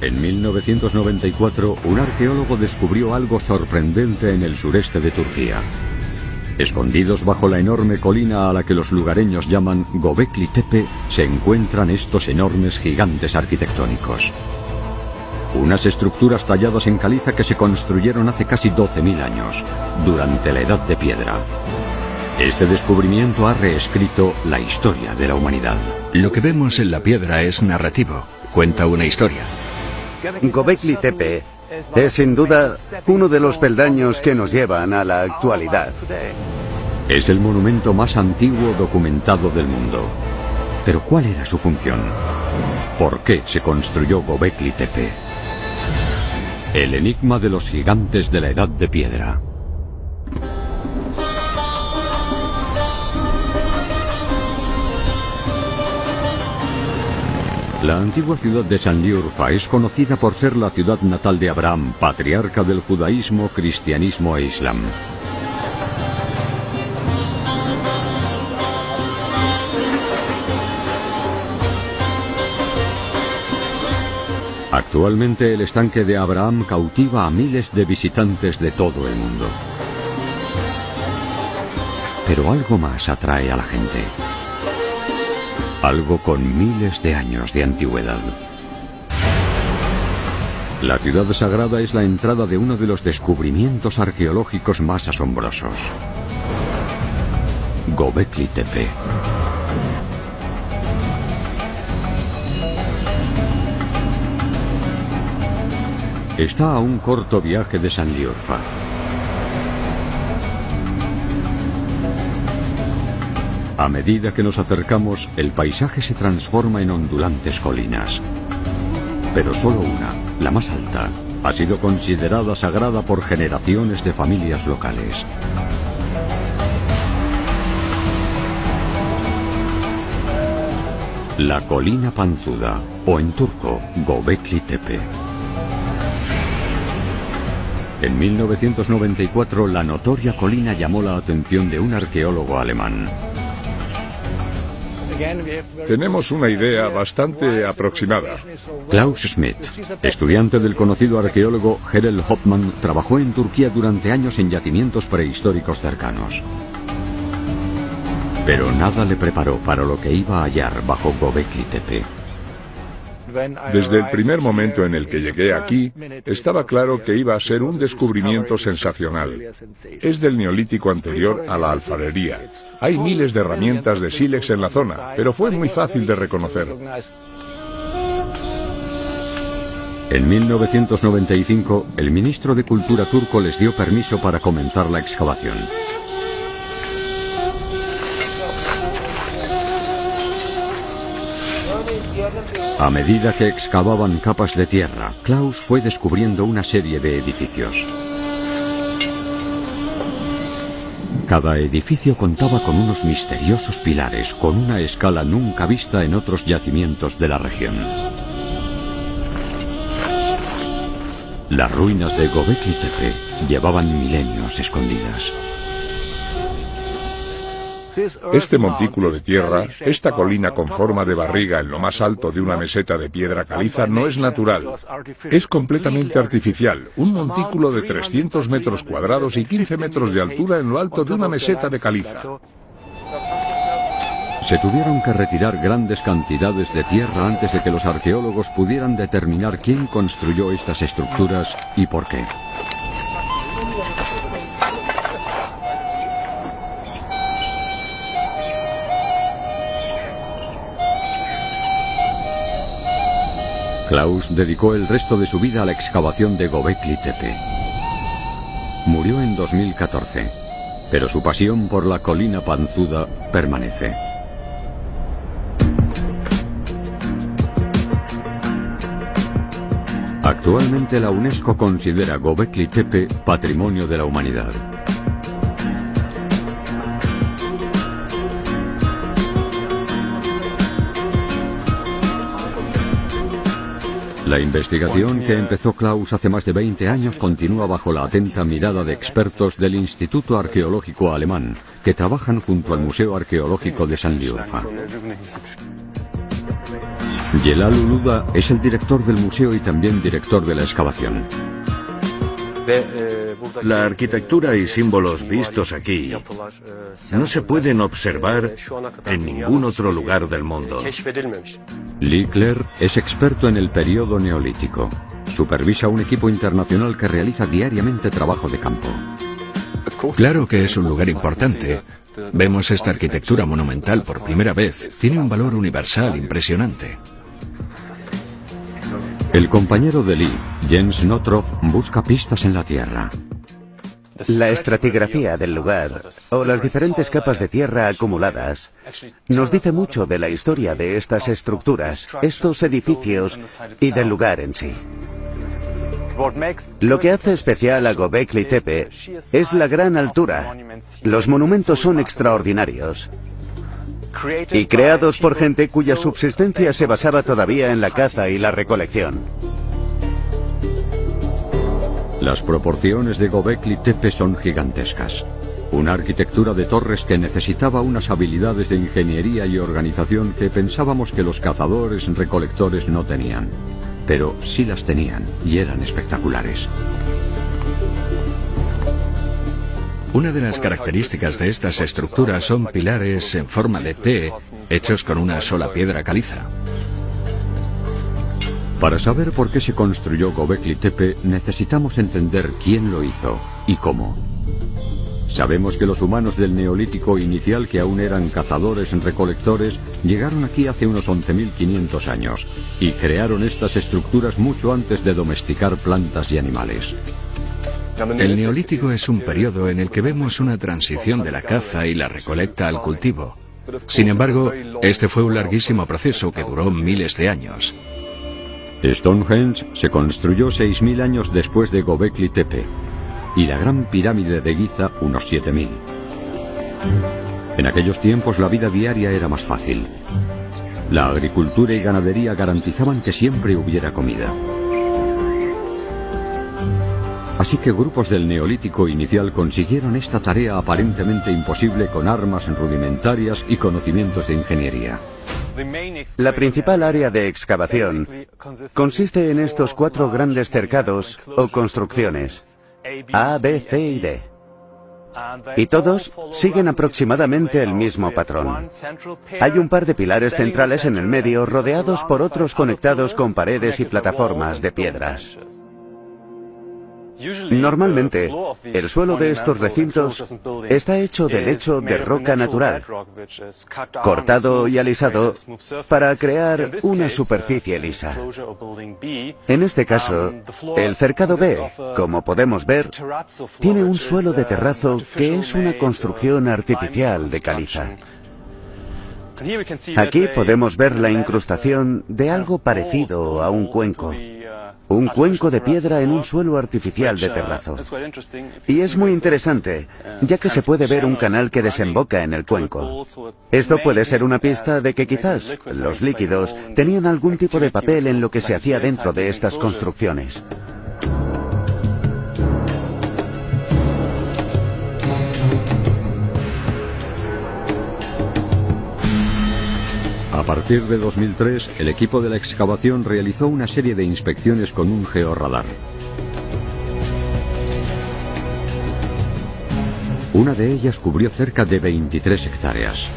En 1994, un arqueólogo descubrió algo sorprendente en el sureste de Turquía. Escondidos bajo la enorme colina a la que los lugareños llaman Gobekli Tepe, se encuentran estos enormes gigantes arquitectónicos. Unas estructuras talladas en caliza que se construyeron hace casi 12.000 años, durante la Edad de Piedra. Este descubrimiento ha reescrito la historia de la humanidad. Lo que vemos en la piedra es narrativo, cuenta una historia. Gobekli Tepe es sin duda uno de los peldaños que nos llevan a la actualidad. Es el monumento más antiguo documentado del mundo. Pero ¿cuál era su función? ¿Por qué se construyó Gobekli Tepe? El enigma de los gigantes de la Edad de Piedra. La antigua ciudad de Sanliurfa es conocida por ser la ciudad natal de Abraham, patriarca del judaísmo, cristianismo e islam. Actualmente el estanque de Abraham cautiva a miles de visitantes de todo el mundo. Pero algo más atrae a la gente algo con miles de años de antigüedad. La ciudad sagrada es la entrada de uno de los descubrimientos arqueológicos más asombrosos. Gobekli Tepe. Está a un corto viaje de Sanliurfa. A medida que nos acercamos, el paisaje se transforma en ondulantes colinas. Pero solo una, la más alta, ha sido considerada sagrada por generaciones de familias locales. La colina panzuda, o en turco, Gobekli Tepe. En 1994, la notoria colina llamó la atención de un arqueólogo alemán. Tenemos una idea bastante aproximada. Klaus Schmidt, estudiante del conocido arqueólogo Herel Hoffmann, trabajó en Turquía durante años en yacimientos prehistóricos cercanos. Pero nada le preparó para lo que iba a hallar bajo Gobekli Tepe. Desde el primer momento en el que llegué aquí, estaba claro que iba a ser un descubrimiento sensacional. Es del neolítico anterior a la alfarería. Hay miles de herramientas de sílex en la zona, pero fue muy fácil de reconocer. En 1995, el ministro de Cultura turco les dio permiso para comenzar la excavación. A medida que excavaban capas de tierra, Klaus fue descubriendo una serie de edificios. Cada edificio contaba con unos misteriosos pilares con una escala nunca vista en otros yacimientos de la región. Las ruinas de Gobekli Tepe llevaban milenios escondidas. Este montículo de tierra, esta colina con forma de barriga en lo más alto de una meseta de piedra caliza no es natural. Es completamente artificial, un montículo de 300 metros cuadrados y 15 metros de altura en lo alto de una meseta de caliza. Se tuvieron que retirar grandes cantidades de tierra antes de que los arqueólogos pudieran determinar quién construyó estas estructuras y por qué. Klaus dedicó el resto de su vida a la excavación de Gobekli Tepe. Murió en 2014, pero su pasión por la colina panzuda permanece. Actualmente la UNESCO considera Gobekli Tepe Patrimonio de la Humanidad. La investigación que empezó Klaus hace más de 20 años continúa bajo la atenta mirada de expertos del Instituto Arqueológico Alemán, que trabajan junto al Museo Arqueológico de San Liurfa. Yelal Uluda es el director del museo y también director de la excavación. La arquitectura y símbolos vistos aquí no se pueden observar en ningún otro lugar del mundo. Lickler es experto en el periodo neolítico. Supervisa un equipo internacional que realiza diariamente trabajo de campo. Claro que es un lugar importante. Vemos esta arquitectura monumental por primera vez. Tiene un valor universal impresionante. El compañero de Lee, Jens Notroff, busca pistas en la Tierra. La estratigrafía del lugar o las diferentes capas de tierra acumuladas nos dice mucho de la historia de estas estructuras, estos edificios y del lugar en sí. Lo que hace especial a Gobekli Tepe es la gran altura. Los monumentos son extraordinarios y creados por gente cuya subsistencia se basaba todavía en la caza y la recolección. Las proporciones de Gobekli Tepe son gigantescas. Una arquitectura de torres que necesitaba unas habilidades de ingeniería y organización que pensábamos que los cazadores recolectores no tenían. Pero sí las tenían y eran espectaculares. Una de las características de estas estructuras son pilares en forma de T, hechos con una sola piedra caliza. Para saber por qué se construyó Gobekli Tepe necesitamos entender quién lo hizo y cómo. Sabemos que los humanos del neolítico inicial, que aún eran cazadores-recolectores, llegaron aquí hace unos 11.500 años y crearon estas estructuras mucho antes de domesticar plantas y animales. El neolítico es un periodo en el que vemos una transición de la caza y la recolecta al cultivo. Sin embargo, este fue un larguísimo proceso que duró miles de años. Stonehenge se construyó 6.000 años después de Gobekli Tepe y la Gran Pirámide de Giza unos 7.000. En aquellos tiempos la vida diaria era más fácil. La agricultura y ganadería garantizaban que siempre hubiera comida. Así que grupos del neolítico inicial consiguieron esta tarea aparentemente imposible con armas rudimentarias y conocimientos de ingeniería. La principal área de excavación consiste en estos cuatro grandes cercados o construcciones, A, B, C y D. Y todos siguen aproximadamente el mismo patrón. Hay un par de pilares centrales en el medio rodeados por otros conectados con paredes y plataformas de piedras. Normalmente, el suelo de estos recintos está hecho de lecho de roca natural, cortado y alisado para crear una superficie lisa. En este caso, el cercado B, como podemos ver, tiene un suelo de terrazo que es una construcción artificial de caliza. Aquí podemos ver la incrustación de algo parecido a un cuenco un cuenco de piedra en un suelo artificial de terrazo. Y es muy interesante, ya que se puede ver un canal que desemboca en el cuenco. Esto puede ser una pista de que quizás los líquidos tenían algún tipo de papel en lo que se hacía dentro de estas construcciones. A partir de 2003, el equipo de la excavación realizó una serie de inspecciones con un georradar. Una de ellas cubrió cerca de 23 hectáreas.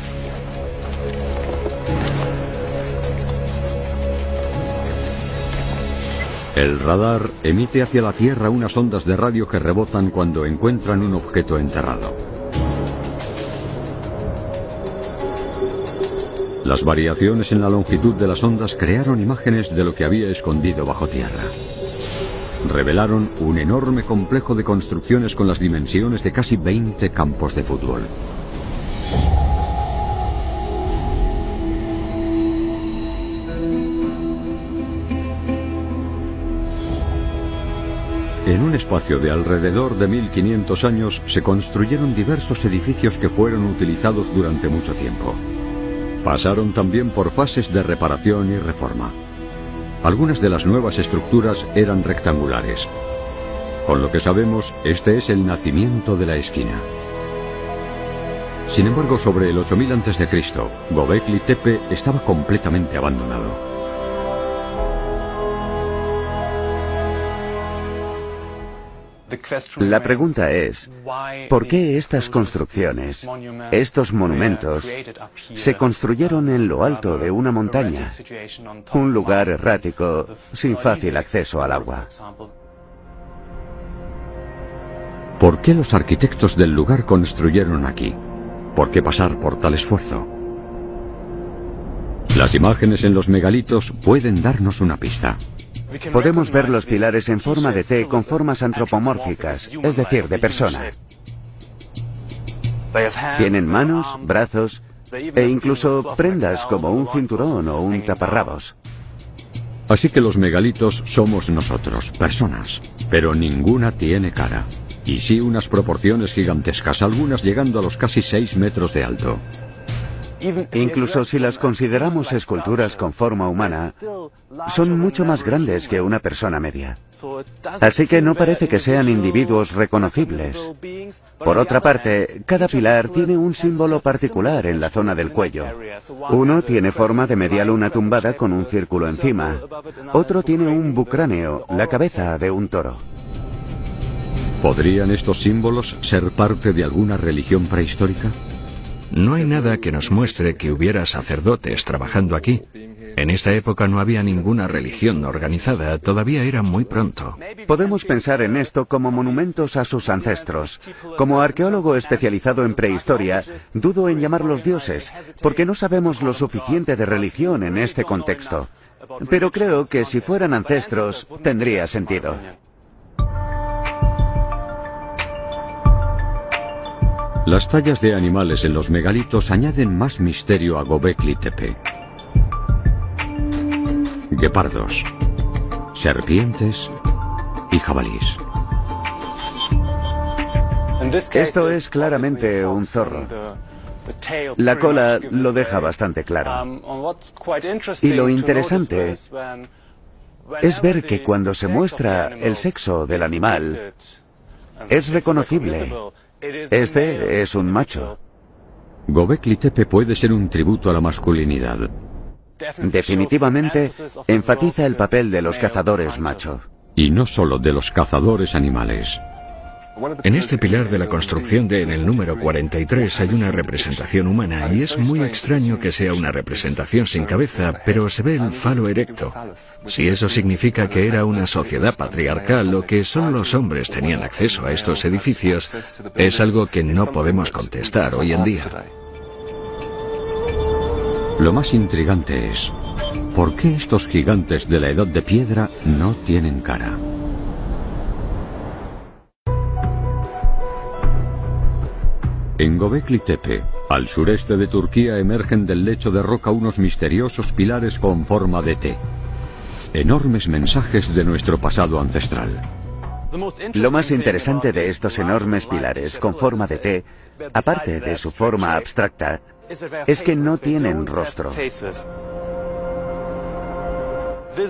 El radar emite hacia la Tierra unas ondas de radio que rebotan cuando encuentran un objeto enterrado. Las variaciones en la longitud de las ondas crearon imágenes de lo que había escondido bajo tierra. Revelaron un enorme complejo de construcciones con las dimensiones de casi 20 campos de fútbol. En un espacio de alrededor de 1500 años se construyeron diversos edificios que fueron utilizados durante mucho tiempo. Pasaron también por fases de reparación y reforma. Algunas de las nuevas estructuras eran rectangulares. Con lo que sabemos, este es el nacimiento de la esquina. Sin embargo, sobre el 8000 a.C., Gobekli Tepe estaba completamente abandonado. La pregunta es, ¿por qué estas construcciones, estos monumentos, se construyeron en lo alto de una montaña, un lugar errático, sin fácil acceso al agua? ¿Por qué los arquitectos del lugar construyeron aquí? ¿Por qué pasar por tal esfuerzo? Las imágenes en los megalitos pueden darnos una pista. Podemos ver los pilares en forma de T con formas antropomórficas, es decir, de persona. Tienen manos, brazos e incluso prendas como un cinturón o un taparrabos. Así que los megalitos somos nosotros, personas, pero ninguna tiene cara. Y sí unas proporciones gigantescas, algunas llegando a los casi 6 metros de alto. Incluso si las consideramos esculturas con forma humana, son mucho más grandes que una persona media. Así que no parece que sean individuos reconocibles. Por otra parte, cada pilar tiene un símbolo particular en la zona del cuello. Uno tiene forma de media luna tumbada con un círculo encima. Otro tiene un bucráneo, la cabeza de un toro. ¿Podrían estos símbolos ser parte de alguna religión prehistórica? No hay nada que nos muestre que hubiera sacerdotes trabajando aquí. En esta época no había ninguna religión organizada, todavía era muy pronto. Podemos pensar en esto como monumentos a sus ancestros. Como arqueólogo especializado en prehistoria, dudo en llamarlos dioses, porque no sabemos lo suficiente de religión en este contexto. Pero creo que si fueran ancestros, tendría sentido. Las tallas de animales en los megalitos añaden más misterio a Gobekli Tepe. Guepardos, serpientes y jabalís. Esto es claramente un zorro. La cola lo deja bastante claro. Y lo interesante es ver que cuando se muestra el sexo del animal, es reconocible este es un macho. Gobekli Tepe puede ser un tributo a la masculinidad. Definitivamente enfatiza el papel de los cazadores macho. Y no solo de los cazadores animales. En este pilar de la construcción de en el número 43 hay una representación humana y es muy extraño que sea una representación sin cabeza, pero se ve el falo erecto. Si eso significa que era una sociedad patriarcal o que solo los hombres tenían acceso a estos edificios, es algo que no podemos contestar hoy en día. Lo más intrigante es, ¿por qué estos gigantes de la edad de piedra no tienen cara? En Gobekli Tepe, al sureste de Turquía, emergen del lecho de roca unos misteriosos pilares con forma de T. Enormes mensajes de nuestro pasado ancestral. Lo más interesante de estos enormes pilares con forma de T, aparte de su forma abstracta, es que no tienen rostro.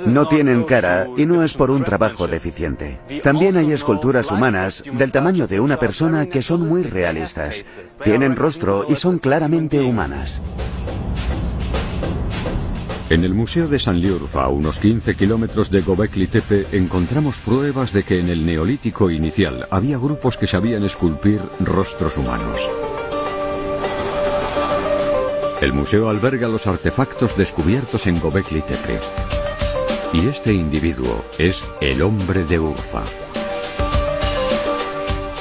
No tienen cara y no es por un trabajo deficiente. También hay esculturas humanas del tamaño de una persona que son muy realistas. Tienen rostro y son claramente humanas. En el Museo de San Liurfa, a unos 15 kilómetros de Gobekli Tepe, encontramos pruebas de que en el neolítico inicial había grupos que sabían esculpir rostros humanos. El museo alberga los artefactos descubiertos en Gobekli Tepe. Y este individuo es el hombre de Urfa.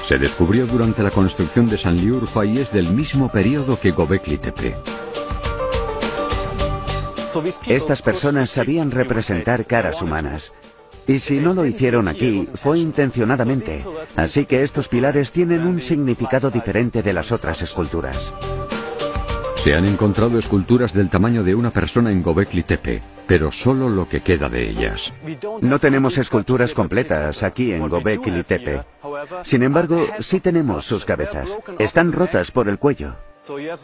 Se descubrió durante la construcción de San Liurfa y es del mismo periodo que Gobekli Tepe. Estas personas sabían representar caras humanas. Y si no lo hicieron aquí, fue intencionadamente. Así que estos pilares tienen un significado diferente de las otras esculturas. Se han encontrado esculturas del tamaño de una persona en Gobekli Tepe, pero solo lo que queda de ellas. No tenemos esculturas completas aquí en Gobekli Tepe. Sin embargo, sí tenemos sus cabezas. Están rotas por el cuello.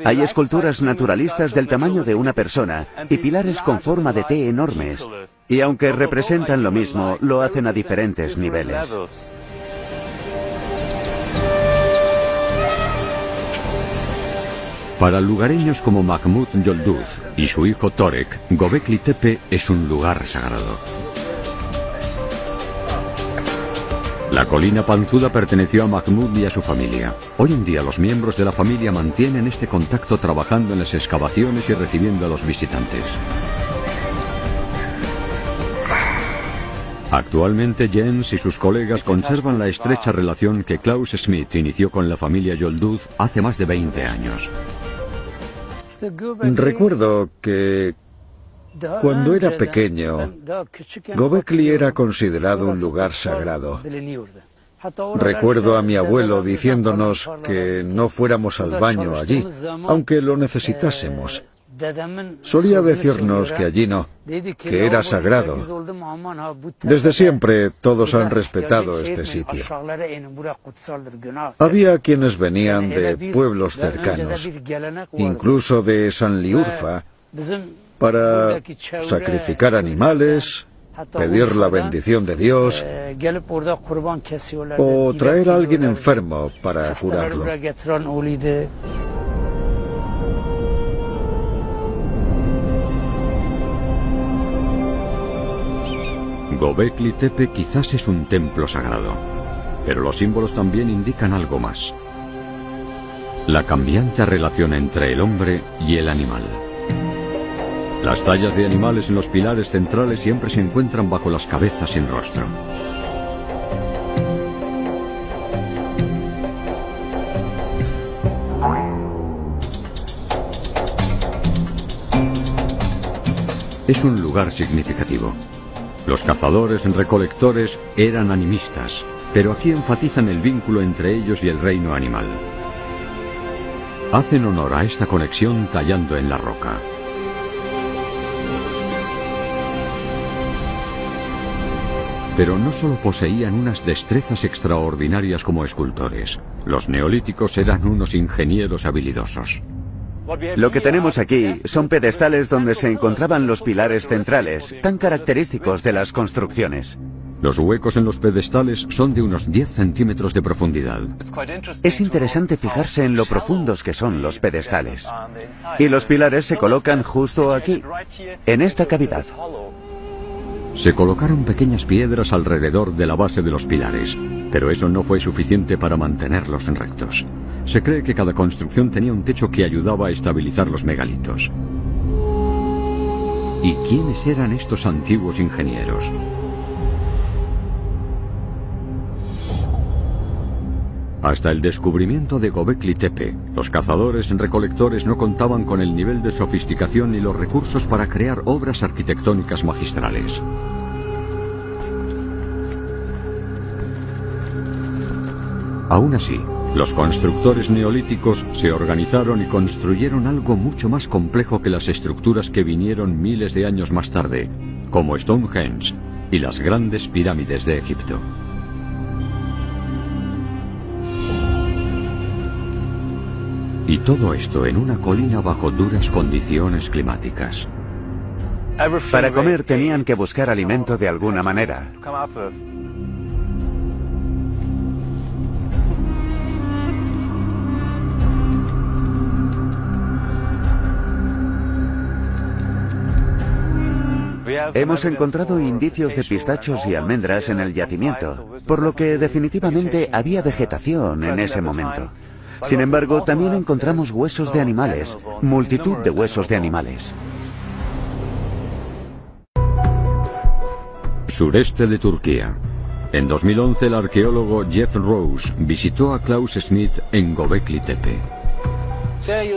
Hay esculturas naturalistas del tamaño de una persona y pilares con forma de T enormes. Y aunque representan lo mismo, lo hacen a diferentes niveles. Para lugareños como Mahmud Yolduz y su hijo Torek, Gobekli Tepe es un lugar sagrado. La colina panzuda perteneció a Mahmoud y a su familia. Hoy en día los miembros de la familia mantienen este contacto trabajando en las excavaciones y recibiendo a los visitantes. Actualmente Jens y sus colegas conservan la estrecha relación que Klaus Smith inició con la familia Yolduz hace más de 20 años. Recuerdo que cuando era pequeño, Gobekli era considerado un lugar sagrado. Recuerdo a mi abuelo diciéndonos que no fuéramos al baño allí, aunque lo necesitásemos. Solía decirnos que allí no, que era sagrado. Desde siempre todos han respetado este sitio. Había quienes venían de pueblos cercanos, incluso de San Liurfa, para sacrificar animales, pedir la bendición de Dios o traer a alguien enfermo para curarlo. Gobekli Tepe quizás es un templo sagrado, pero los símbolos también indican algo más. La cambiante relación entre el hombre y el animal. Las tallas de animales en los pilares centrales siempre se encuentran bajo las cabezas sin rostro. Es un lugar significativo. Los cazadores recolectores eran animistas, pero aquí enfatizan el vínculo entre ellos y el reino animal. Hacen honor a esta conexión tallando en la roca. Pero no solo poseían unas destrezas extraordinarias como escultores, los neolíticos eran unos ingenieros habilidosos. Lo que tenemos aquí son pedestales donde se encontraban los pilares centrales, tan característicos de las construcciones. Los huecos en los pedestales son de unos 10 centímetros de profundidad. Es interesante fijarse en lo profundos que son los pedestales. Y los pilares se colocan justo aquí, en esta cavidad. Se colocaron pequeñas piedras alrededor de la base de los pilares, pero eso no fue suficiente para mantenerlos rectos. Se cree que cada construcción tenía un techo que ayudaba a estabilizar los megalitos. ¿Y quiénes eran estos antiguos ingenieros? Hasta el descubrimiento de Gobekli Tepe, los cazadores recolectores no contaban con el nivel de sofisticación ni los recursos para crear obras arquitectónicas magistrales. Aún así, los constructores neolíticos se organizaron y construyeron algo mucho más complejo que las estructuras que vinieron miles de años más tarde, como Stonehenge y las grandes pirámides de Egipto. Y todo esto en una colina bajo duras condiciones climáticas. Para comer tenían que buscar alimento de alguna manera. Hemos encontrado indicios de pistachos y almendras en el yacimiento, por lo que definitivamente había vegetación en ese momento. Sin embargo, también encontramos huesos de animales, multitud de huesos de animales. Sureste de Turquía. En 2011 el arqueólogo Jeff Rose visitó a Klaus Smith en Gobekli Tepe.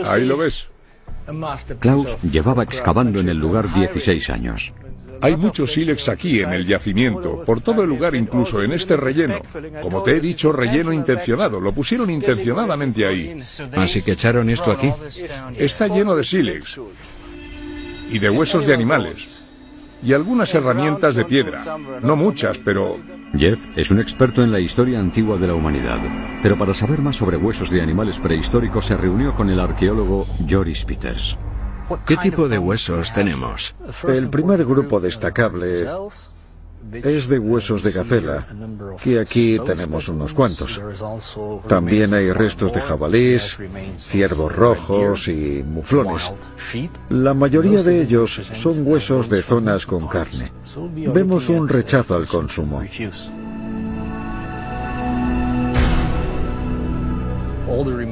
Ahí lo ves. Klaus llevaba excavando en el lugar 16 años. Hay muchos sílex aquí en el yacimiento, por todo el lugar, incluso en este relleno. Como te he dicho, relleno intencionado. Lo pusieron intencionadamente ahí. Así que echaron esto aquí. Está lleno de sílex y de huesos de animales y algunas herramientas de piedra. No muchas, pero Jeff es un experto en la historia antigua de la humanidad, pero para saber más sobre huesos de animales prehistóricos se reunió con el arqueólogo Joris Peters. ¿Qué tipo de huesos tenemos? El primer grupo destacable es de huesos de gacela, que aquí tenemos unos cuantos. También hay restos de jabalís, ciervos rojos y muflones. La mayoría de ellos son huesos de zonas con carne. Vemos un rechazo al consumo.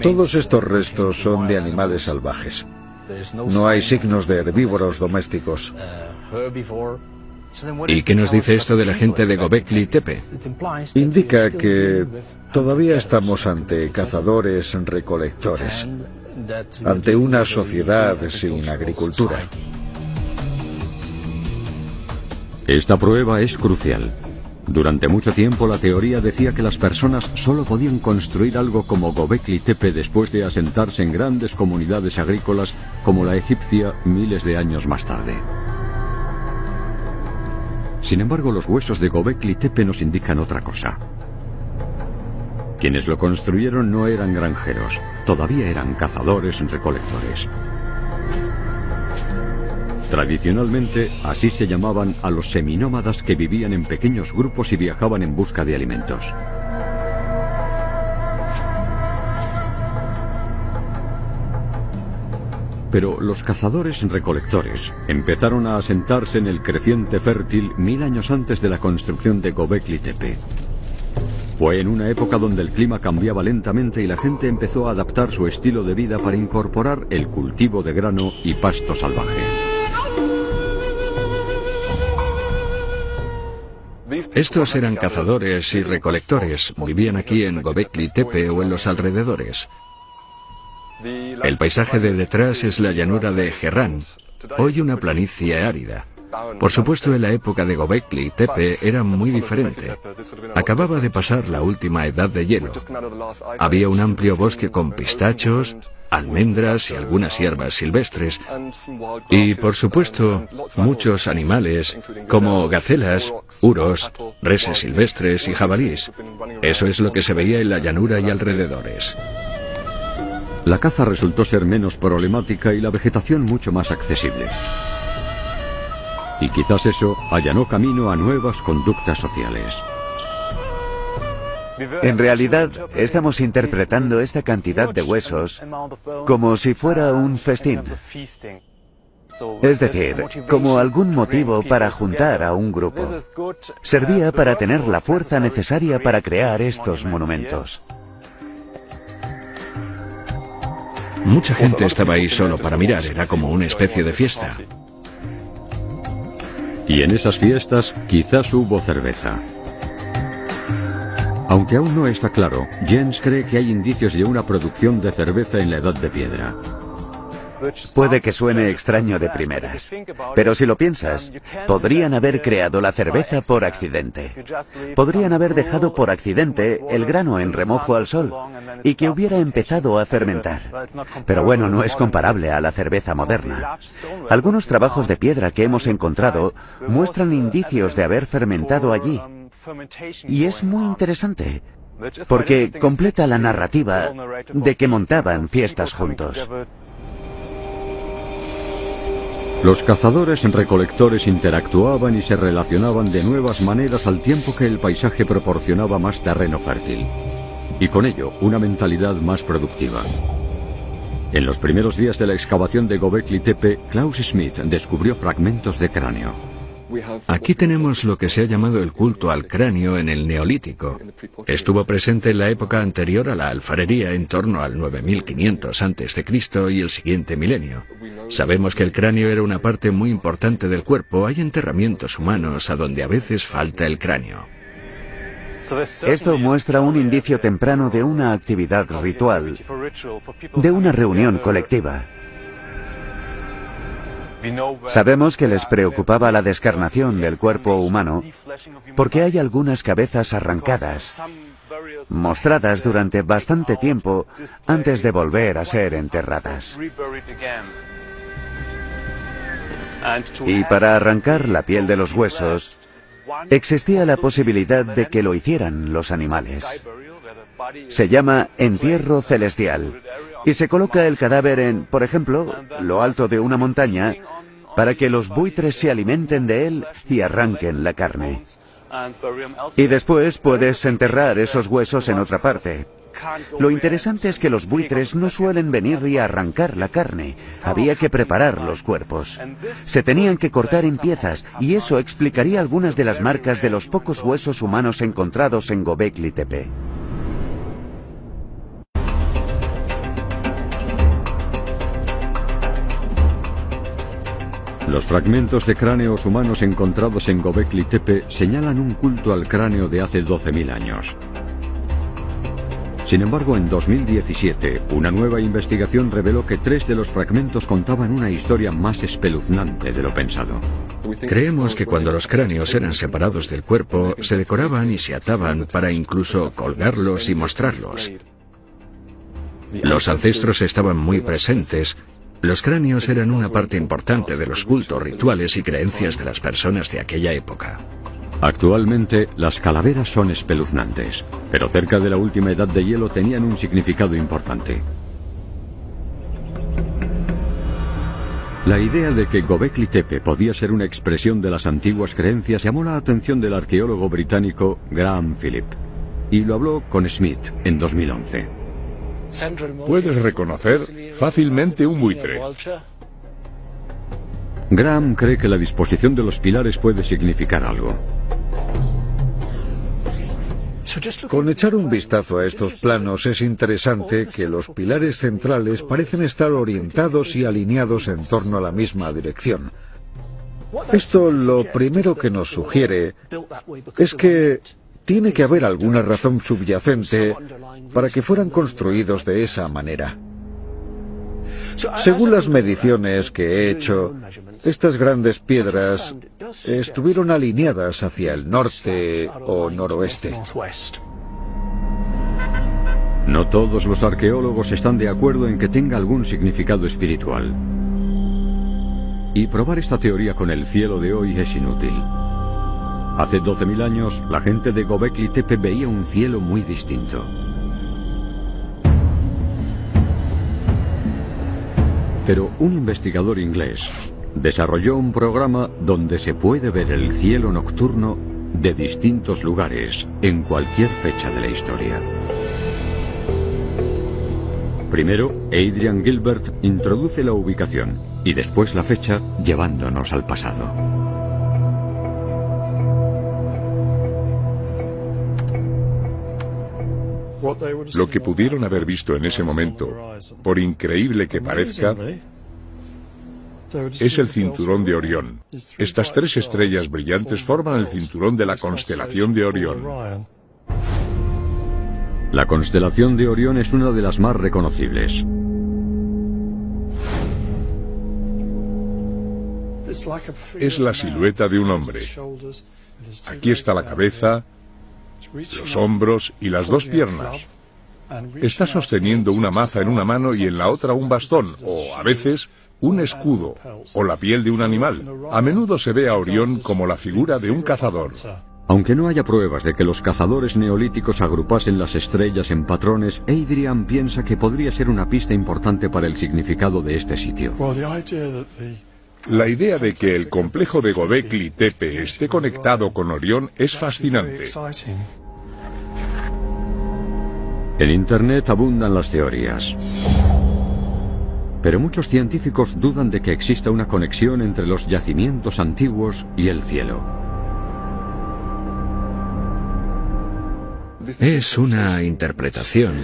Todos estos restos son de animales salvajes. No hay signos de herbívoros domésticos. ¿Y qué nos dice esto de la gente de Gobekli Tepe? Indica que todavía estamos ante cazadores recolectores, ante una sociedad sin agricultura. Esta prueba es crucial. Durante mucho tiempo la teoría decía que las personas solo podían construir algo como Gobekli Tepe después de asentarse en grandes comunidades agrícolas como la egipcia miles de años más tarde. Sin embargo, los huesos de Gobekli Tepe nos indican otra cosa. Quienes lo construyeron no eran granjeros, todavía eran cazadores recolectores. Tradicionalmente, así se llamaban a los seminómadas que vivían en pequeños grupos y viajaban en busca de alimentos. Pero los cazadores recolectores empezaron a asentarse en el creciente fértil mil años antes de la construcción de Gobekli Tepe. Fue en una época donde el clima cambiaba lentamente y la gente empezó a adaptar su estilo de vida para incorporar el cultivo de grano y pasto salvaje. Estos eran cazadores y recolectores. Vivían aquí en Gobekli Tepe o en los alrededores. El paisaje de detrás es la llanura de Gerrán, hoy una planicie árida. Por supuesto, en la época de Gobekli Tepe era muy diferente. Acababa de pasar la última edad de hielo. Había un amplio bosque con pistachos, almendras y algunas hierbas silvestres. Y, por supuesto, muchos animales, como gacelas, uros, reses silvestres y jabalís. Eso es lo que se veía en la llanura y alrededores. La caza resultó ser menos problemática y la vegetación mucho más accesible. Y quizás eso allanó camino a nuevas conductas sociales. En realidad, estamos interpretando esta cantidad de huesos como si fuera un festín. Es decir, como algún motivo para juntar a un grupo. Servía para tener la fuerza necesaria para crear estos monumentos. Mucha gente estaba ahí solo para mirar, era como una especie de fiesta. Y en esas fiestas quizás hubo cerveza. Aunque aún no está claro, Jens cree que hay indicios de una producción de cerveza en la Edad de Piedra. Puede que suene extraño de primeras, pero si lo piensas, podrían haber creado la cerveza por accidente. Podrían haber dejado por accidente el grano en remojo al sol y que hubiera empezado a fermentar. Pero bueno, no es comparable a la cerveza moderna. Algunos trabajos de piedra que hemos encontrado muestran indicios de haber fermentado allí. Y es muy interesante, porque completa la narrativa de que montaban fiestas juntos. Los cazadores recolectores interactuaban y se relacionaban de nuevas maneras al tiempo que el paisaje proporcionaba más terreno fértil y con ello una mentalidad más productiva. En los primeros días de la excavación de Gobekli Tepe, Klaus Schmidt descubrió fragmentos de cráneo. Aquí tenemos lo que se ha llamado el culto al cráneo en el Neolítico. Estuvo presente en la época anterior a la alfarería en torno al 9500 a.C. y el siguiente milenio. Sabemos que el cráneo era una parte muy importante del cuerpo. Hay enterramientos humanos a donde a veces falta el cráneo. Esto muestra un indicio temprano de una actividad ritual, de una reunión colectiva. Sabemos que les preocupaba la descarnación del cuerpo humano porque hay algunas cabezas arrancadas, mostradas durante bastante tiempo antes de volver a ser enterradas. Y para arrancar la piel de los huesos, existía la posibilidad de que lo hicieran los animales. Se llama entierro celestial y se coloca el cadáver en, por ejemplo, lo alto de una montaña para que los buitres se alimenten de él y arranquen la carne. Y después puedes enterrar esos huesos en otra parte. Lo interesante es que los buitres no suelen venir y arrancar la carne. Había que preparar los cuerpos. Se tenían que cortar en piezas y eso explicaría algunas de las marcas de los pocos huesos humanos encontrados en Gobekli Tepe. Los fragmentos de cráneos humanos encontrados en Gobekli Tepe señalan un culto al cráneo de hace 12.000 años. Sin embargo, en 2017, una nueva investigación reveló que tres de los fragmentos contaban una historia más espeluznante de lo pensado. Creemos que cuando los cráneos eran separados del cuerpo, se decoraban y se ataban para incluso colgarlos y mostrarlos. Los ancestros estaban muy presentes. Los cráneos eran una parte importante de los cultos, rituales y creencias de las personas de aquella época. Actualmente, las calaveras son espeluznantes, pero cerca de la última edad de hielo tenían un significado importante. La idea de que Gobekli Tepe podía ser una expresión de las antiguas creencias llamó la atención del arqueólogo británico Graham Philip, y lo habló con Smith en 2011. Puedes reconocer fácilmente un buitre. Graham cree que la disposición de los pilares puede significar algo. Con echar un vistazo a estos planos es interesante que los pilares centrales parecen estar orientados y alineados en torno a la misma dirección. Esto lo primero que nos sugiere es que tiene que haber alguna razón subyacente para que fueran construidos de esa manera. Según las mediciones que he hecho, estas grandes piedras estuvieron alineadas hacia el norte o noroeste. No todos los arqueólogos están de acuerdo en que tenga algún significado espiritual. Y probar esta teoría con el cielo de hoy es inútil. Hace 12.000 años, la gente de Gobekli Tepe veía un cielo muy distinto. Pero un investigador inglés desarrolló un programa donde se puede ver el cielo nocturno de distintos lugares en cualquier fecha de la historia. Primero, Adrian Gilbert introduce la ubicación y después la fecha llevándonos al pasado. Lo que pudieron haber visto en ese momento, por increíble que parezca, es el cinturón de Orión. Estas tres estrellas brillantes forman el cinturón de la constelación de Orión. La constelación de Orión es una de las más reconocibles. Es la silueta de un hombre. Aquí está la cabeza, los hombros y las dos piernas. Está sosteniendo una maza en una mano y en la otra un bastón, o a veces un escudo o la piel de un animal. A menudo se ve a Orión como la figura de un cazador. Aunque no haya pruebas de que los cazadores neolíticos agrupasen las estrellas en patrones, Adrian piensa que podría ser una pista importante para el significado de este sitio. La idea de que el complejo de Gobekli Tepe esté conectado con Orión es fascinante. En Internet abundan las teorías. Pero muchos científicos dudan de que exista una conexión entre los yacimientos antiguos y el cielo. Es una interpretación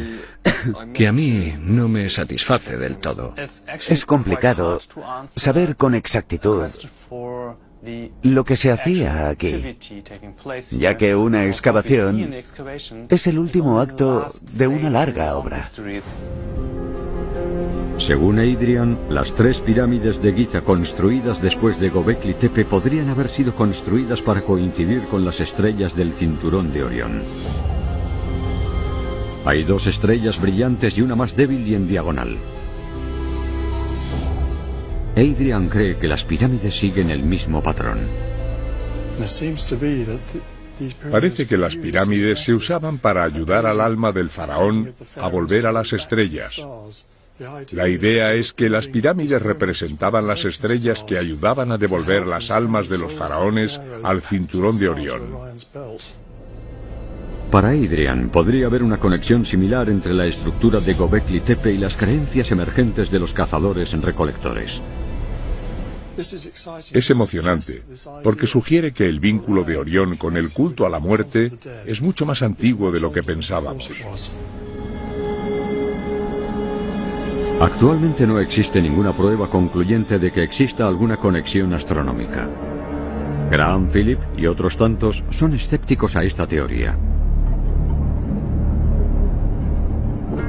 que a mí no me satisface del todo. Es complicado saber con exactitud lo que se hacía aquí, ya que una excavación es el último acto de una larga obra. Según Adrian, las tres pirámides de Giza construidas después de Gobekli Tepe podrían haber sido construidas para coincidir con las estrellas del cinturón de Orión. Hay dos estrellas brillantes y una más débil y en diagonal. Adrian cree que las pirámides siguen el mismo patrón. Parece que las pirámides se usaban para ayudar al alma del faraón a volver a las estrellas. La idea es que las pirámides representaban las estrellas que ayudaban a devolver las almas de los faraones al cinturón de Orión. Para Adrian podría haber una conexión similar entre la estructura de Gobekli Tepe y las creencias emergentes de los cazadores recolectores. Es emocionante, porque sugiere que el vínculo de Orión con el culto a la muerte es mucho más antiguo de lo que pensábamos. Actualmente no existe ninguna prueba concluyente de que exista alguna conexión astronómica. Graham Philip y otros tantos son escépticos a esta teoría.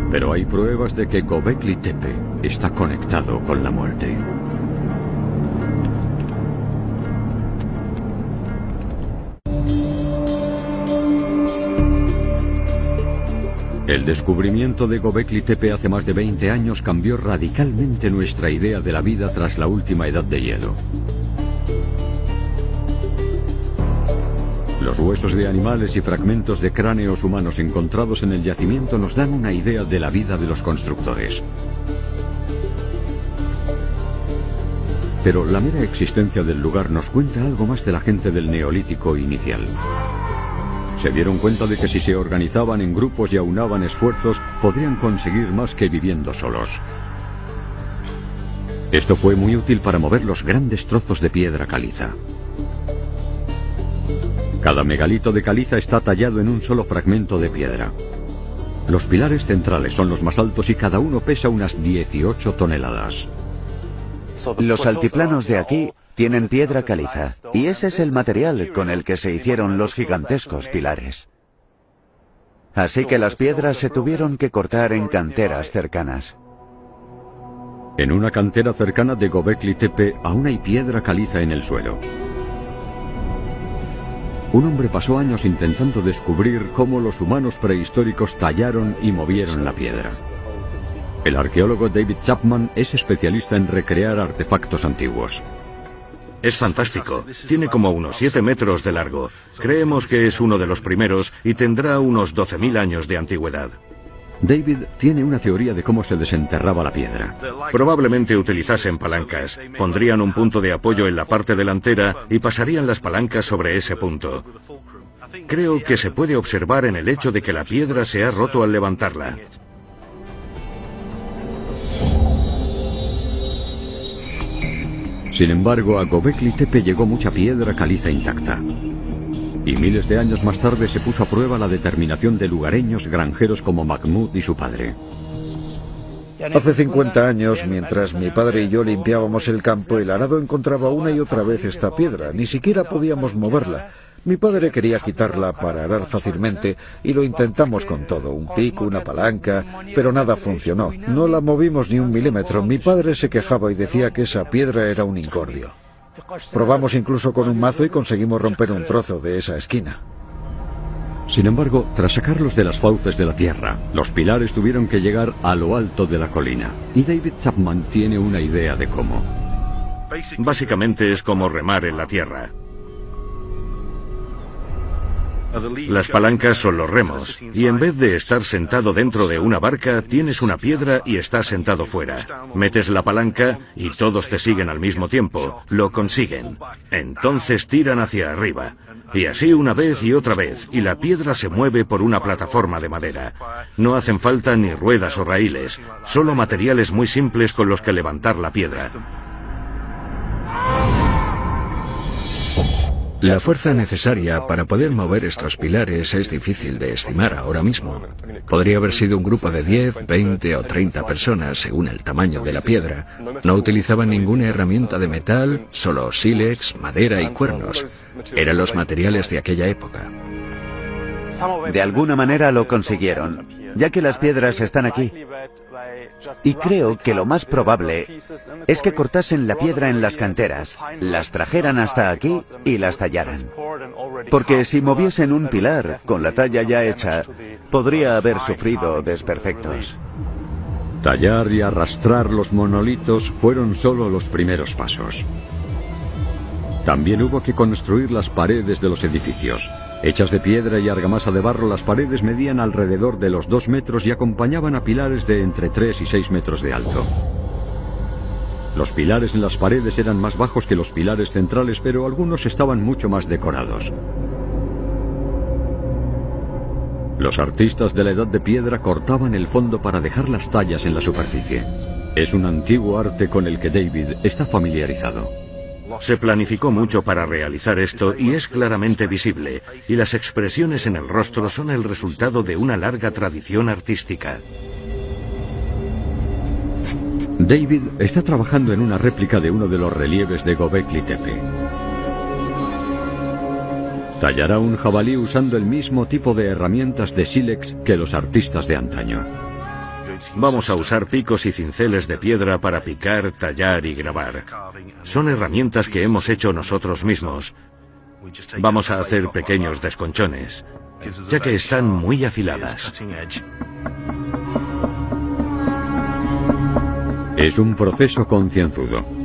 Pero hay pruebas de que Gobekli Tepe está conectado con la muerte. El descubrimiento de Gobekli Tepe hace más de 20 años cambió radicalmente nuestra idea de la vida tras la última edad de hielo. Huesos de animales y fragmentos de cráneos humanos encontrados en el yacimiento nos dan una idea de la vida de los constructores. Pero la mera existencia del lugar nos cuenta algo más de la gente del neolítico inicial. Se dieron cuenta de que si se organizaban en grupos y aunaban esfuerzos, podrían conseguir más que viviendo solos. Esto fue muy útil para mover los grandes trozos de piedra caliza. Cada megalito de caliza está tallado en un solo fragmento de piedra. Los pilares centrales son los más altos y cada uno pesa unas 18 toneladas. Los altiplanos de aquí tienen piedra caliza, y ese es el material con el que se hicieron los gigantescos pilares. Así que las piedras se tuvieron que cortar en canteras cercanas. En una cantera cercana de Gobekli Tepe aún hay piedra caliza en el suelo. Un hombre pasó años intentando descubrir cómo los humanos prehistóricos tallaron y movieron la piedra. El arqueólogo David Chapman es especialista en recrear artefactos antiguos. Es fantástico. Tiene como unos 7 metros de largo. Creemos que es uno de los primeros y tendrá unos 12.000 años de antigüedad. David tiene una teoría de cómo se desenterraba la piedra. Probablemente utilizasen palancas. Pondrían un punto de apoyo en la parte delantera y pasarían las palancas sobre ese punto. Creo que se puede observar en el hecho de que la piedra se ha roto al levantarla. Sin embargo, a Gobekli Tepe llegó mucha piedra caliza intacta. Y miles de años más tarde se puso a prueba la determinación de lugareños granjeros como Mahmud y su padre. Hace 50 años, mientras mi padre y yo limpiábamos el campo, el arado encontraba una y otra vez esta piedra. Ni siquiera podíamos moverla. Mi padre quería quitarla para arar fácilmente y lo intentamos con todo, un pico, una palanca, pero nada funcionó. No la movimos ni un milímetro. Mi padre se quejaba y decía que esa piedra era un incordio. Probamos incluso con un mazo y conseguimos romper un trozo de esa esquina. Sin embargo, tras sacarlos de las fauces de la tierra, los pilares tuvieron que llegar a lo alto de la colina. Y David Chapman tiene una idea de cómo. Básicamente es como remar en la tierra. Las palancas son los remos, y en vez de estar sentado dentro de una barca, tienes una piedra y estás sentado fuera. Metes la palanca y todos te siguen al mismo tiempo. Lo consiguen. Entonces tiran hacia arriba. Y así una vez y otra vez, y la piedra se mueve por una plataforma de madera. No hacen falta ni ruedas o raíles, solo materiales muy simples con los que levantar la piedra. La fuerza necesaria para poder mover estos pilares es difícil de estimar ahora mismo. Podría haber sido un grupo de 10, 20 o 30 personas según el tamaño de la piedra. No utilizaban ninguna herramienta de metal, solo sílex, madera y cuernos. Eran los materiales de aquella época. De alguna manera lo consiguieron, ya que las piedras están aquí. Y creo que lo más probable es que cortasen la piedra en las canteras, las trajeran hasta aquí y las tallaran. Porque si moviesen un pilar con la talla ya hecha, podría haber sufrido desperfectos. Tallar y arrastrar los monolitos fueron solo los primeros pasos. También hubo que construir las paredes de los edificios. Hechas de piedra y argamasa de barro, las paredes medían alrededor de los dos metros y acompañaban a pilares de entre 3 y 6 metros de alto. Los pilares en las paredes eran más bajos que los pilares centrales, pero algunos estaban mucho más decorados. Los artistas de la Edad de Piedra cortaban el fondo para dejar las tallas en la superficie. Es un antiguo arte con el que David está familiarizado. Se planificó mucho para realizar esto y es claramente visible, y las expresiones en el rostro son el resultado de una larga tradición artística. David está trabajando en una réplica de uno de los relieves de Gobekli Tepe. Tallará un jabalí usando el mismo tipo de herramientas de sílex que los artistas de antaño. Vamos a usar picos y cinceles de piedra para picar, tallar y grabar. Son herramientas que hemos hecho nosotros mismos. Vamos a hacer pequeños desconchones, ya que están muy afiladas. Es un proceso concienzudo.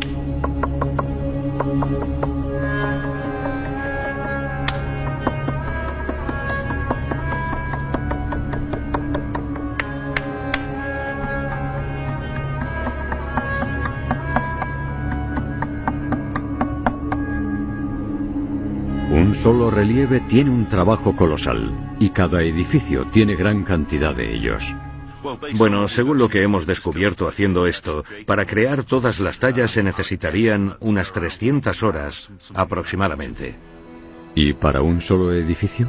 Solo relieve tiene un trabajo colosal y cada edificio tiene gran cantidad de ellos. Bueno, según lo que hemos descubierto haciendo esto, para crear todas las tallas se necesitarían unas 300 horas aproximadamente. ¿Y para un solo edificio?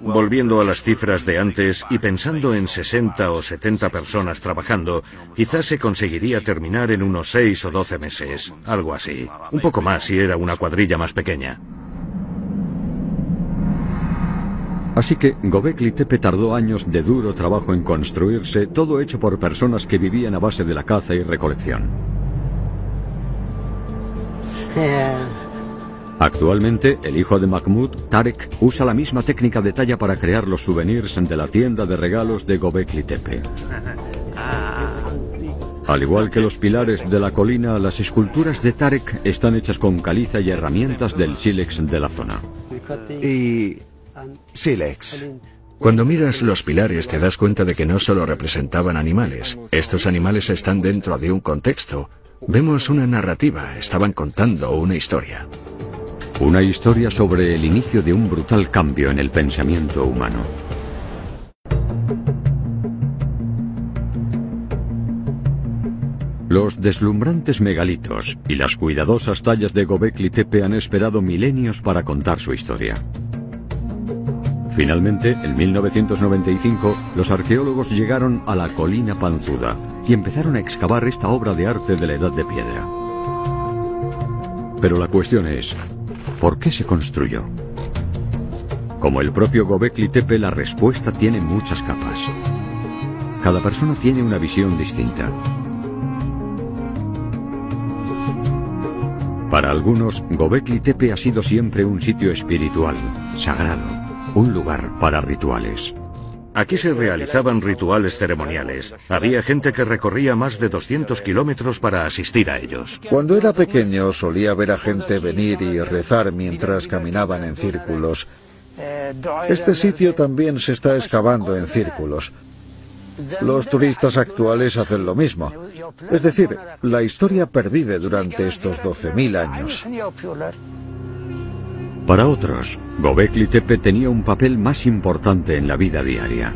Volviendo a las cifras de antes y pensando en 60 o 70 personas trabajando, quizás se conseguiría terminar en unos 6 o 12 meses, algo así. Un poco más si era una cuadrilla más pequeña. Así que Gobekli Tepe tardó años de duro trabajo en construirse, todo hecho por personas que vivían a base de la caza y recolección. Actualmente, el hijo de Mahmud, Tarek, usa la misma técnica de talla para crear los souvenirs de la tienda de regalos de Gobekli Tepe. Al igual que los pilares de la colina, las esculturas de Tarek están hechas con caliza y herramientas del sílex de la zona. Y sílex. Cuando miras los pilares te das cuenta de que no solo representaban animales, estos animales están dentro de un contexto. Vemos una narrativa, estaban contando una historia. Una historia sobre el inicio de un brutal cambio en el pensamiento humano. Los deslumbrantes megalitos y las cuidadosas tallas de Gobekli Tepe han esperado milenios para contar su historia. Finalmente, en 1995, los arqueólogos llegaron a la colina Panzuda y empezaron a excavar esta obra de arte de la Edad de Piedra. Pero la cuestión es, ¿por qué se construyó? Como el propio Gobekli Tepe, la respuesta tiene muchas capas. Cada persona tiene una visión distinta. Para algunos, Gobekli Tepe ha sido siempre un sitio espiritual, sagrado, un lugar para rituales. Aquí se realizaban rituales ceremoniales. Había gente que recorría más de 200 kilómetros para asistir a ellos. Cuando era pequeño solía ver a gente venir y rezar mientras caminaban en círculos. Este sitio también se está excavando en círculos. Los turistas actuales hacen lo mismo. Es decir, la historia pervive durante estos 12.000 años. Para otros, Gobekli Tepe tenía un papel más importante en la vida diaria.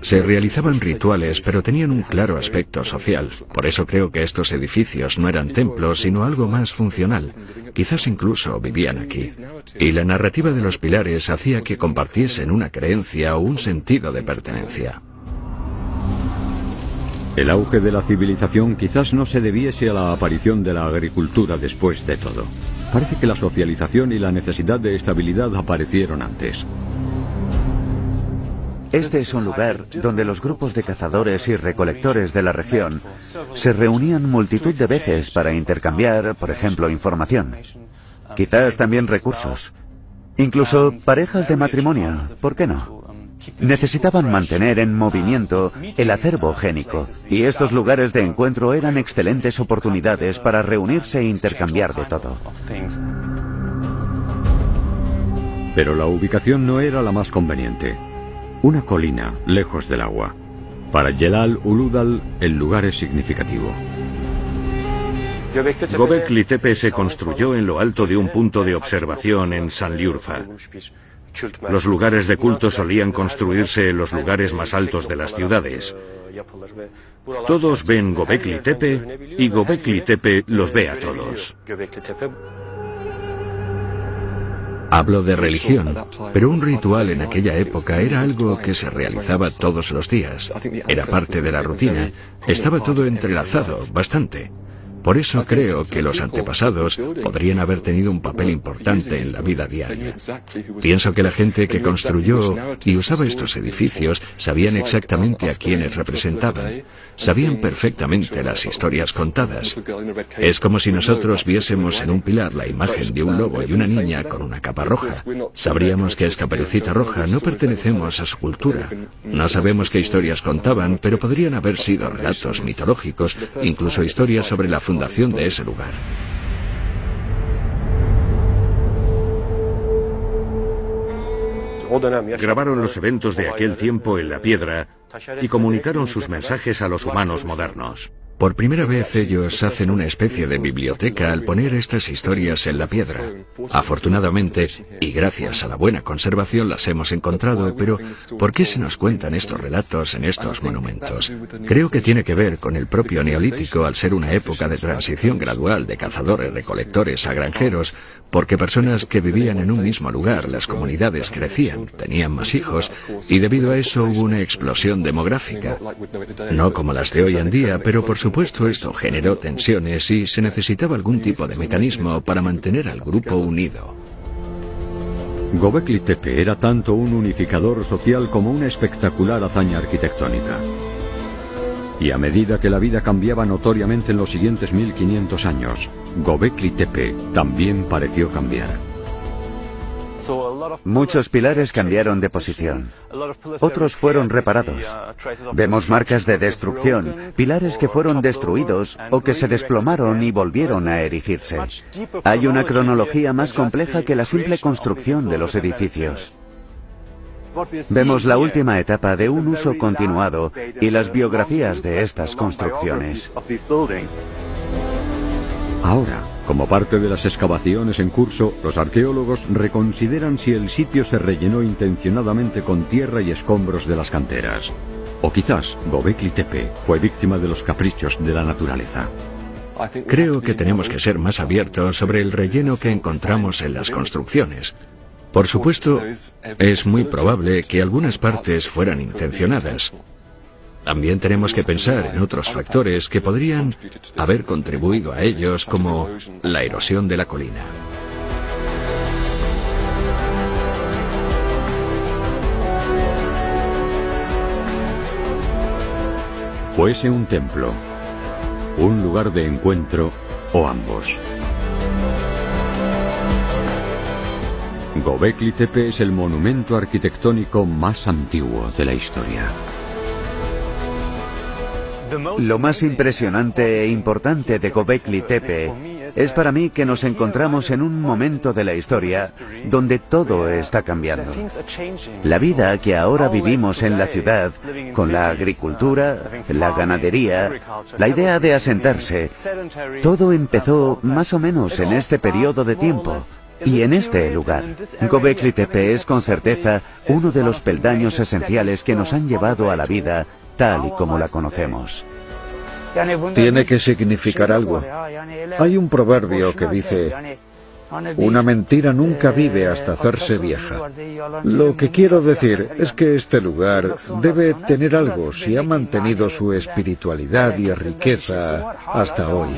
Se realizaban rituales, pero tenían un claro aspecto social. Por eso creo que estos edificios no eran templos, sino algo más funcional. Quizás incluso vivían aquí. Y la narrativa de los pilares hacía que compartiesen una creencia o un sentido de pertenencia. El auge de la civilización quizás no se debiese a la aparición de la agricultura después de todo. Parece que la socialización y la necesidad de estabilidad aparecieron antes. Este es un lugar donde los grupos de cazadores y recolectores de la región se reunían multitud de veces para intercambiar, por ejemplo, información. Quizás también recursos. Incluso parejas de matrimonio, ¿por qué no? Necesitaban mantener en movimiento el acervo génico, y estos lugares de encuentro eran excelentes oportunidades para reunirse e intercambiar de todo. Pero la ubicación no era la más conveniente. Una colina, lejos del agua. Para Yelal Uludal, el lugar es significativo. Gobekli Tepe se construyó en lo alto de un punto de observación en Sanliurfa. Los lugares de culto solían construirse en los lugares más altos de las ciudades. Todos ven Gobekli Tepe y Gobekli Tepe los ve a todos. Hablo de religión, pero un ritual en aquella época era algo que se realizaba todos los días. Era parte de la rutina. Estaba todo entrelazado, bastante. Por eso creo que los antepasados podrían haber tenido un papel importante en la vida diaria. Pienso que la gente que construyó y usaba estos edificios sabían exactamente a quiénes representaban, sabían perfectamente las historias contadas. Es como si nosotros viésemos en un pilar la imagen de un lobo y una niña con una capa roja. Sabríamos que es Caperucita Roja, no pertenecemos a su cultura. No sabemos qué historias contaban, pero podrían haber sido relatos mitológicos, incluso historias sobre la fundación de ese lugar. Grabaron los eventos de aquel tiempo en la piedra y comunicaron sus mensajes a los humanos modernos. Por primera vez ellos hacen una especie de biblioteca al poner estas historias en la piedra. Afortunadamente, y gracias a la buena conservación las hemos encontrado, pero ¿por qué se nos cuentan estos relatos en estos monumentos? Creo que tiene que ver con el propio neolítico al ser una época de transición gradual de cazadores-recolectores a granjeros, porque personas que vivían en un mismo lugar, las comunidades crecían, tenían más hijos, y debido a eso hubo una explosión demográfica. No como las de hoy en día, pero por supuesto esto generó tensiones y se necesitaba algún tipo de mecanismo para mantener al grupo unido. Gobekli Tepe era tanto un unificador social como una espectacular hazaña arquitectónica. Y a medida que la vida cambiaba notoriamente en los siguientes 1500 años, Gobekli Tepe también pareció cambiar. Muchos pilares cambiaron de posición. Otros fueron reparados. Vemos marcas de destrucción, pilares que fueron destruidos o que se desplomaron y volvieron a erigirse. Hay una cronología más compleja que la simple construcción de los edificios. Vemos la última etapa de un uso continuado y las biografías de estas construcciones. Ahora, como parte de las excavaciones en curso, los arqueólogos reconsideran si el sitio se rellenó intencionadamente con tierra y escombros de las canteras. O quizás Gobekli Tepe fue víctima de los caprichos de la naturaleza. Creo que tenemos que ser más abiertos sobre el relleno que encontramos en las construcciones. Por supuesto, es muy probable que algunas partes fueran intencionadas, también tenemos que pensar en otros factores que podrían haber contribuido a ellos, como la erosión de la colina. Fuese un templo, un lugar de encuentro o ambos. Gobekli Tepe es el monumento arquitectónico más antiguo de la historia. Lo más impresionante e importante de Gobekli Tepe es para mí que nos encontramos en un momento de la historia donde todo está cambiando. La vida que ahora vivimos en la ciudad, con la agricultura, la ganadería, la idea de asentarse, todo empezó más o menos en este periodo de tiempo. Y en este lugar, Gobekli Tepe es con certeza uno de los peldaños esenciales que nos han llevado a la vida tal y como la conocemos. Tiene que significar algo. Hay un proverbio que dice, una mentira nunca vive hasta hacerse vieja. Lo que quiero decir es que este lugar debe tener algo si ha mantenido su espiritualidad y riqueza hasta hoy.